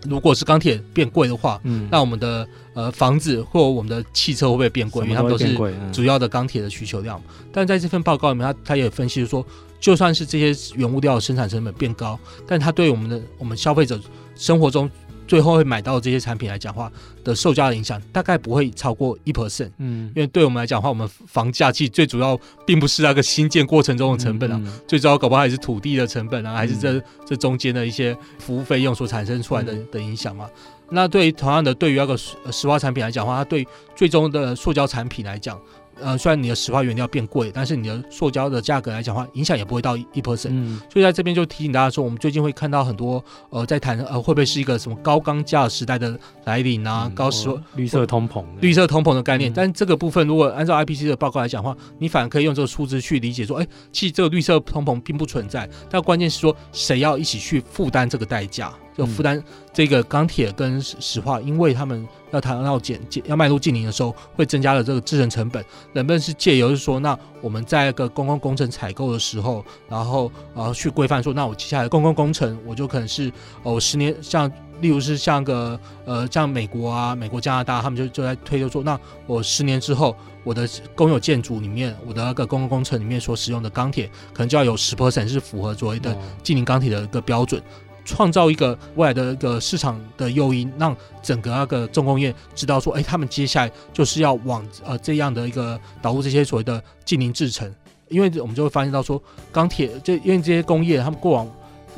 如果是钢铁变贵的话，嗯，那我们的呃房子或我们的汽车会不会变贵？因为它们都是主要的钢铁的需求量。嗯、但在这份报告里面，他他也分析说。就算是这些原物料的生产成本变高，但它对我们的我们消费者生活中最后会买到这些产品来讲话的售价的影响，大概不会超过一 percent。嗯，因为对我们来讲的话，我们房价其实最主要并不是那个新建过程中的成本啊，嗯嗯、最主要搞不好还是土地的成本啊，还是这、嗯、这中间的一些服务费用所产生出来的的影响嘛。那对于同样的，对于那个石化产品来讲的话，它对最终的塑胶产品来讲。呃，虽然你的石化原料变贵，但是你的塑胶的价格来讲的话，影响也不会到一 percent。嗯，所以在这边就提醒大家说，我们最近会看到很多呃，在谈呃，会不会是一个什么高钢价时代的来临啊？嗯、高石绿色通膨，绿色通膨的概念。嗯、但这个部分，如果按照 IPC 的报告来讲的话，你反而可以用这个数字去理解说，哎，其实这个绿色通膨并不存在。但关键是说，谁要一起去负担这个代价？就负担这个钢铁跟石化，因为他们要谈到减减要迈入近零的时候，会增加了这个制成成本。能不能是借由是说，那我们在一个公共工程采购的时候，然后然后去规范说，那我接下来公共工程我就可能是哦十年，像例如是像个呃像美国啊、美国、加拿大，他们就就在推就说，那我十年之后，我的公有建筑里面，我的那个公共工程里面所使用的钢铁，可能就要有十 percent 是符合所谓的近零钢铁的一个标准。创造一个未来的一个市场的诱因，让整个那个重工业知道说，哎，他们接下来就是要往呃这样的一个导入这些所谓的近零制成，因为我们就会发现到说，钢铁这因为这些工业他们过往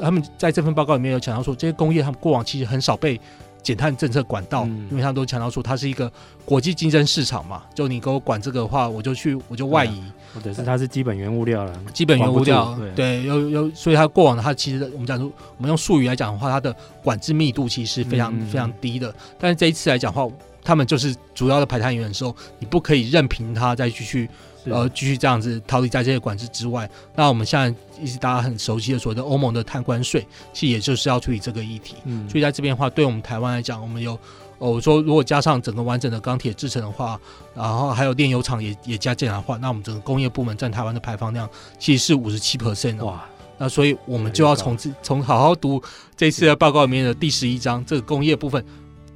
他们在这份报告里面有强调说，这些工业他们过往其实很少被。减碳政策管道，嗯、因为他们都强调说它是一个国际竞争市场嘛，就你给我管这个的话，我就去我就外移，或者是它是基本原物料了，基本原物料，对，有有，所以它过往的它其实我们讲说，我们用术语来讲的话，它的管制密度其实是非常非常低的，嗯、但是这一次来讲的话，他们就是主要的排碳源的时候，你不可以任凭它再继续。呃，继续这样子逃离在这些管制之外。那我们现在一直大家很熟悉的所谓的欧盟的碳关税，其实也就是要处理这个议题。嗯，所以在这边的话，对我们台湾来讲，我们有，哦，我说如果加上整个完整的钢铁制成的话，然后还有炼油厂也也加进来的话，那我们整个工业部门占台湾的排放量其实是五十七 percent 哇。那所以我们就要从这从好好读这次的报告里面的第十一章，这个工业部分。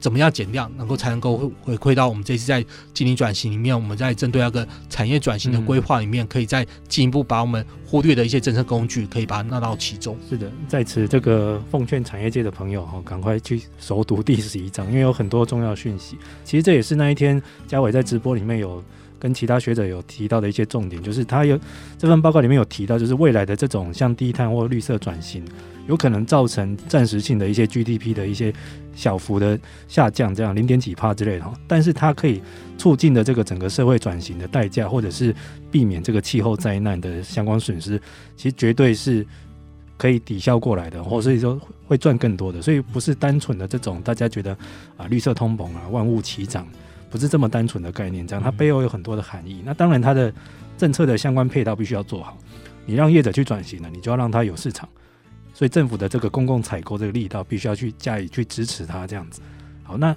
怎么样减量，能够才能够回馈到我们这次在经营转型里面，我们在针对那个产业转型的规划里面，可以再进一步把我们忽略的一些政策工具，可以把它纳到其中。是的，在此这个奉劝产业界的朋友哈，赶快去熟读第十一章，因为有很多重要讯息。其实这也是那一天嘉伟在直播里面有跟其他学者有提到的一些重点，就是他有这份报告里面有提到，就是未来的这种像低碳或绿色转型，有可能造成暂时性的一些 GDP 的一些。小幅的下降，这样零点几帕之类的，但是它可以促进的这个整个社会转型的代价，或者是避免这个气候灾难的相关损失，其实绝对是可以抵消过来的，或所以说会赚更多的，所以不是单纯的这种大家觉得啊绿色通膨啊万物齐涨，不是这么单纯的概念，这样它背后有很多的含义。那当然它的政策的相关配套必须要做好，你让业者去转型了，你就要让它有市场。所以政府的这个公共采购这个力道，必须要去加以去支持它，这样子。好，那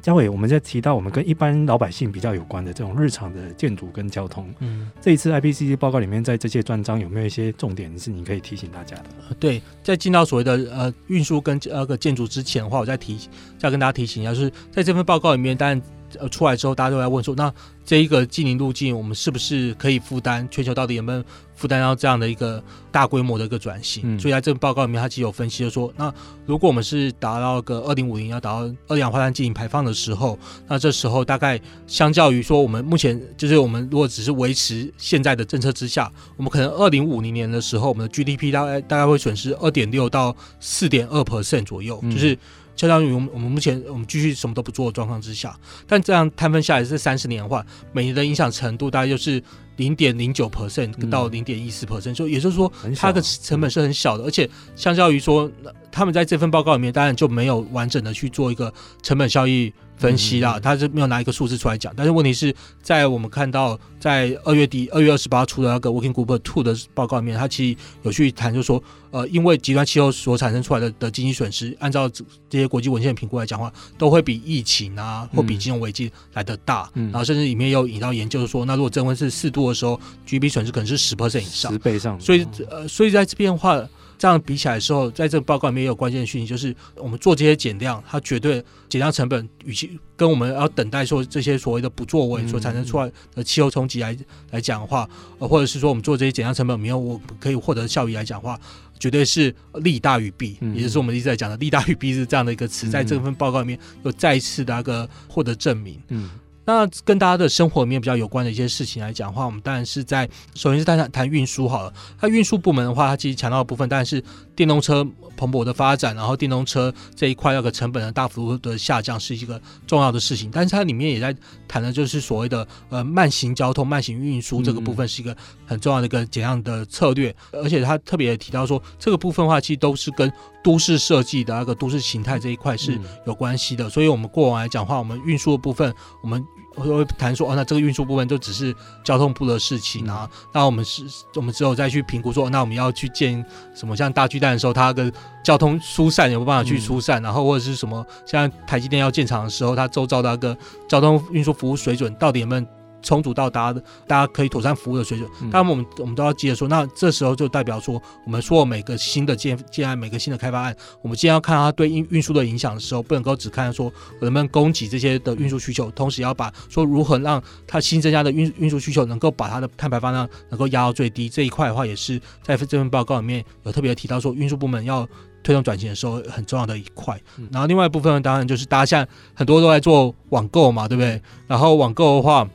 嘉伟，我们在提到我们跟一般老百姓比较有关的这种日常的建筑跟交通，嗯，这一次 IPCC 报告里面，在这些专章有没有一些重点是你可以提醒大家的？对，在进到所谓的呃运输跟那个建筑之前的话，我再提再跟大家提醒一下，就是在这份报告里面，当然。呃，出来之后，大家都在问说，那这一个净零路径，我们是不是可以负担？全球到底有没有负担到这样的一个大规模的一个转型？嗯、所以在这个报告里面，它其实有分析，就说，那如果我们是达到个二零五零要达到二氧化碳净零排放的时候，那这时候大概相较于说，我们目前就是我们如果只是维持现在的政策之下，我们可能二零五零年的时候，我们的 GDP 大概大概会损失二点六到四点二 percent 左右，嗯、就是。相当于我们我们目前我们继续什么都不做的状况之下，但这样摊分下来是三十年的话，每年的影响程度大概就是零点零九 percent 到零点一四 percent，就也就是说，它的成本是很小的，而且相较于说，他们在这份报告里面当然就没有完整的去做一个成本效益分析啦，他是没有拿一个数字出来讲。但是问题是在我们看到在二月底二月二十八出的那个 Working Group Two 的报告里面，他其实有去谈，就是说，呃，因为极端气候所产生出来的的经济损失，按照这些国际文献评估来讲的话，都会比疫情啊或比金融危机来的大。然后甚至里面有引到研究说，那如果增温是四度的时候，GDP 损失可能是十 percent 以上，十倍上。所以呃，所以在这边的话。这样比起来的时候，在这个报告里面也有关键的讯息，就是我们做这些减量，它绝对减量成本，与其跟我们要等待说这些所谓的不作为所产生出来的气候冲击来来讲的话，呃，或者是说我们做这些减量成本没有我可以获得效益来讲的话，绝对是利大于弊，也就是我们一直在讲的利大于弊是这样的一个词，在这份报告里面又再一次的那个获得证明。嗯。那跟大家的生活里面比较有关的一些事情来讲的话，我们当然是在首先是谈谈运输好了。它运输部门的话，它其实强调的部分当然是电动车蓬勃的发展，然后电动车这一块那个成本的大幅度的下降是一个重要的事情。但是它里面也在谈的就是所谓的呃慢行交通、慢行运输这个部分是一个很重要的一个怎样的策略。而且它特别提到说，这个部分的话其实都是跟都市设计的那个都市形态这一块是有关系的。所以我们过往来讲的话，我们运输的部分我们。会谈说哦，那这个运输部分就只是交通部的事情啊。那我们是，我们之后再去评估说，那我们要去建什么像大巨蛋的时候，它的交通疏散有没有办法去疏散？然后或者是什么像台积电要建厂的时候，它周遭的那个交通运输服务水准到底有没有？充足到达的，大家可以妥善服务的水准。当然，我们我们都要记得说，那这时候就代表说，我们说每个新的建建案，每个新的开发案，我们既然要看它对运运输的影响的时候，不能够只看说能不能供给这些的运输需求，同时要把说如何让它新增加的运运输需求能够把它的碳排放量能够压到最低。这一块的话，也是在这份报告里面有特别提到说，运输部门要推动转型的时候很重要的一块。然后另外一部分当然就是大家现在很多都在做网购嘛，对不对？然后网购的话。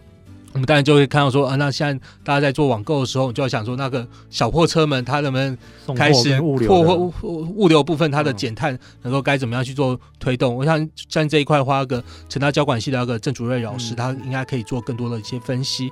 我们当然就会看到说啊，那现在大家在做网购的时候，就要想说那个小货车们，它能不能开始物流物物流部分它的减碳能够该怎么样去做推动？我想像这一块的话，那个成大交管系的那个郑主任老师，他应该可以做更多的一些分析。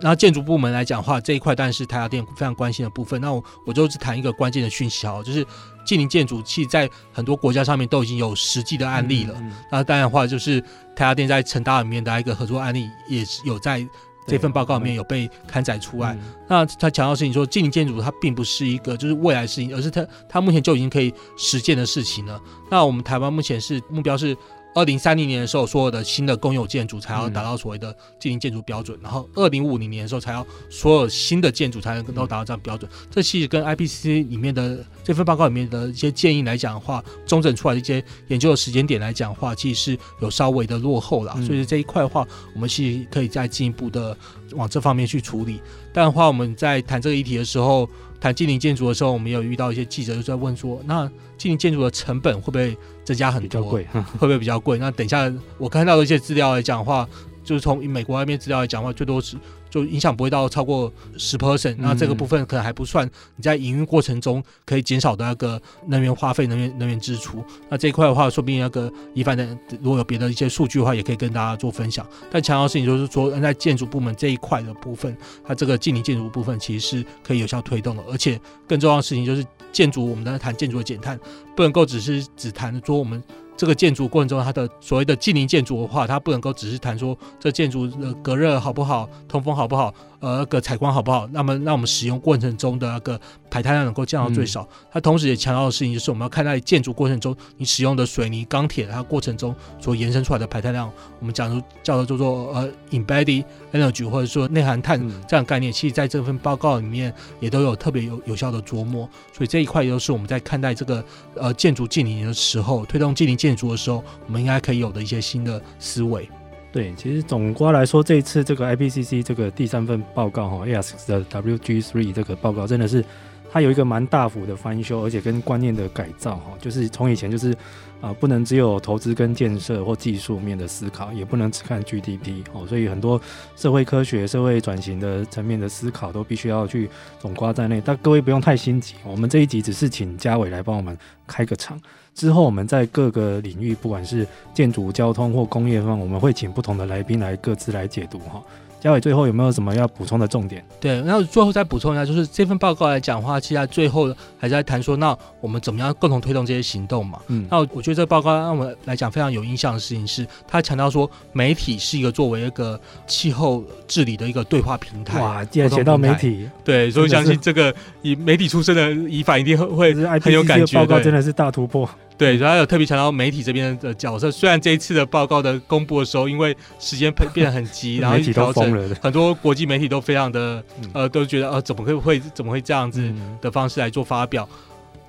然后建筑部门来讲的话，这一块当然是台达电非常关心的部分。那我我就只谈一个关键的讯息哦，就是近邻建筑其实在很多国家上面都已经有实际的案例了。嗯嗯、那当然的话，就是台达电在成大里面的一个合作案例，也是有在这份报告里面有被刊载出来。嗯、那他强调的事情说，近邻建筑它并不是一个就是未来的事情，而是它它目前就已经可以实践的事情了。那我们台湾目前是目标是。二零三零年的时候，所有的新的公有建筑才要达到所谓的近邻建筑标准，然后二零五零年的时候，才要所有新的建筑才能够达到这样标准。这其实跟 IPCC 里面的这份报告里面的一些建议来讲的话，中整出来的一些研究的时间点来讲的话，其实是有稍微的落后了。所以这一块的话，我们其实可以再进一步的往这方面去处理。但的话，我们在谈这个议题的时候，谈近邻建筑的时候，我们也有遇到一些记者就在问说，那近邻建筑的成本会不会增加很多？贵，会不会比较贵？那等一下我看到的一些资料来讲的话，就是从美国那边资料来讲的话，最多是。就影响不会到超过十 percent，那这个部分可能还不算你在营运过程中可以减少的那个能源花费、能源能源支出。那这一块的话，说不定那个一凡的如果有别的一些数据的话，也可以跟大家做分享。但强调的事情就是说，在建筑部门这一块的部分，它这个近邻建筑部分其实是可以有效推动的。而且更重要的事情就是建筑，我们在谈建筑的减碳，不能够只是只谈说我们。这个建筑过程中，它的所谓的近邻建筑的话，它不能够只是谈说这建筑的隔热好不好、通风好不好。呃，个采光好不好？那么，那我们使用过程中的那个排碳量能够降到最少。它同时也强调的事情就是，我们要看待建筑过程中你使用的水泥、钢铁，它过程中所延伸出来的排碳量，我们讲出叫做叫做呃 embedded energy，或者说内含碳这样概念，其实在这份报告里面也都有特别有有效的琢磨。所以这一块也是我们在看待这个呃建筑近邻的时候，推动近邻建建筑的时候，我们应该可以有的一些新的思维。对，其实总括来说，这一次这个 IPCC 这个第三份报告哈，ASX 的 WG3 这个报告真的是它有一个蛮大幅的翻修，而且跟观念的改造哈，就是从以前就是啊、呃，不能只有投资跟建设或技术面的思考，也不能只看 GDP 哦，所以很多社会科学、社会转型的层面的思考都必须要去总括在内。但各位不用太心急，我们这一集只是请家伟来帮我们开个场。之后，我们在各个领域，不管是建筑、交通或工业方，我们会请不同的来宾来各自来解读哈。嘉伟最后有没有什么要补充的重点？对，那最后再补充一下，就是这份报告来讲的话，其实在最后还是在谈说，那我们怎么样共同推动这些行动嘛？嗯，那我觉得这个报告让我们来讲非常有印象的事情是，他强调说媒体是一个作为一个气候治理的一个对话平台。哇，既然写到媒体，对，所以相信这个以媒体出身的宜凡一定会会很有感觉。报告真的是大突破。对，然后有特别强调媒体这边的角色。虽然这一次的报告的公布的时候，因为时间变得很急，然后调整很多国际媒体都非常的呃，都觉得呃，怎么会会怎么会这样子的方式来做发表？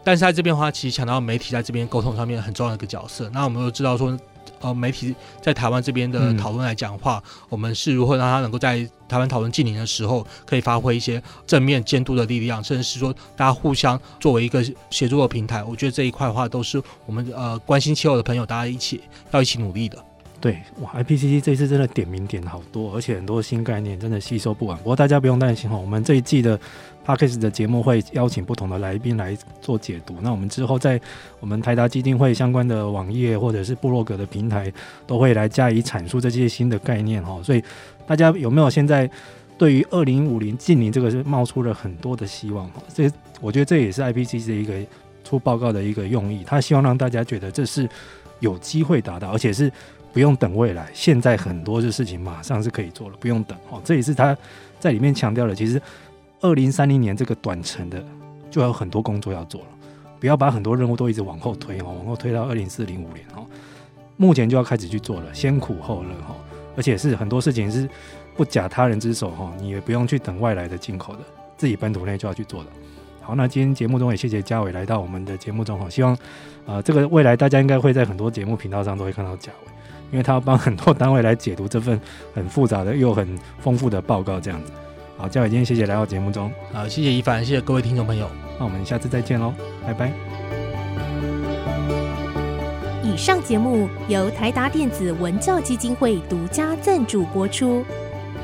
但是在这边的话，其实强调媒体在这边沟通上面很重要的一个角色。那我们都知道说。呃，媒体在台湾这边的讨论来讲的话，嗯、我们是如何让他能够在台湾讨论近邻的时候，可以发挥一些正面监督的力量，甚至是说大家互相作为一个协作的平台。我觉得这一块的话，都是我们呃关心气候的朋友，大家一起要一起努力的。对，哇，IPCC 这次真的点名点好多，而且很多新概念真的吸收不完。不过大家不用担心哈，我们这一季的 Podcast 的节目会邀请不同的来宾来做解读。那我们之后在我们台达基金会相关的网页或者是部落格的平台，都会来加以阐述这些新的概念哈。所以大家有没有现在对于二零五零净零这个是冒出了很多的希望哈？这我觉得这也是 IPCC 的一个出报告的一个用意，他希望让大家觉得这是有机会达到，而且是。不用等未来，现在很多的事情马上是可以做了，不用等哦。这也是他在里面强调的。其实，二零三零年这个短程的，就有很多工作要做了，不要把很多任务都一直往后推哦，往后推到二零四零五年哦。目前就要开始去做了，先苦后乐哈。而且是很多事情是不假他人之手哈，你也不用去等外来的进口的，自己本土内就要去做的。好，那今天节目中也谢谢嘉伟来到我们的节目中哈，希望、呃，这个未来大家应该会在很多节目频道上都会看到嘉伟。因为他要帮很多单位来解读这份很复杂的又很丰富的报告，这样子。好，嘉伟，今天谢谢来到节目中。好，谢谢一凡，谢谢各位听众朋友。那我们下次再见喽，拜拜。以上节目由台达电子文教基金会独家赞助播出。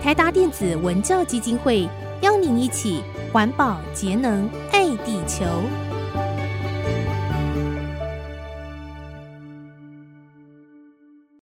台达电子文教基金会邀您一起环保节能爱地球。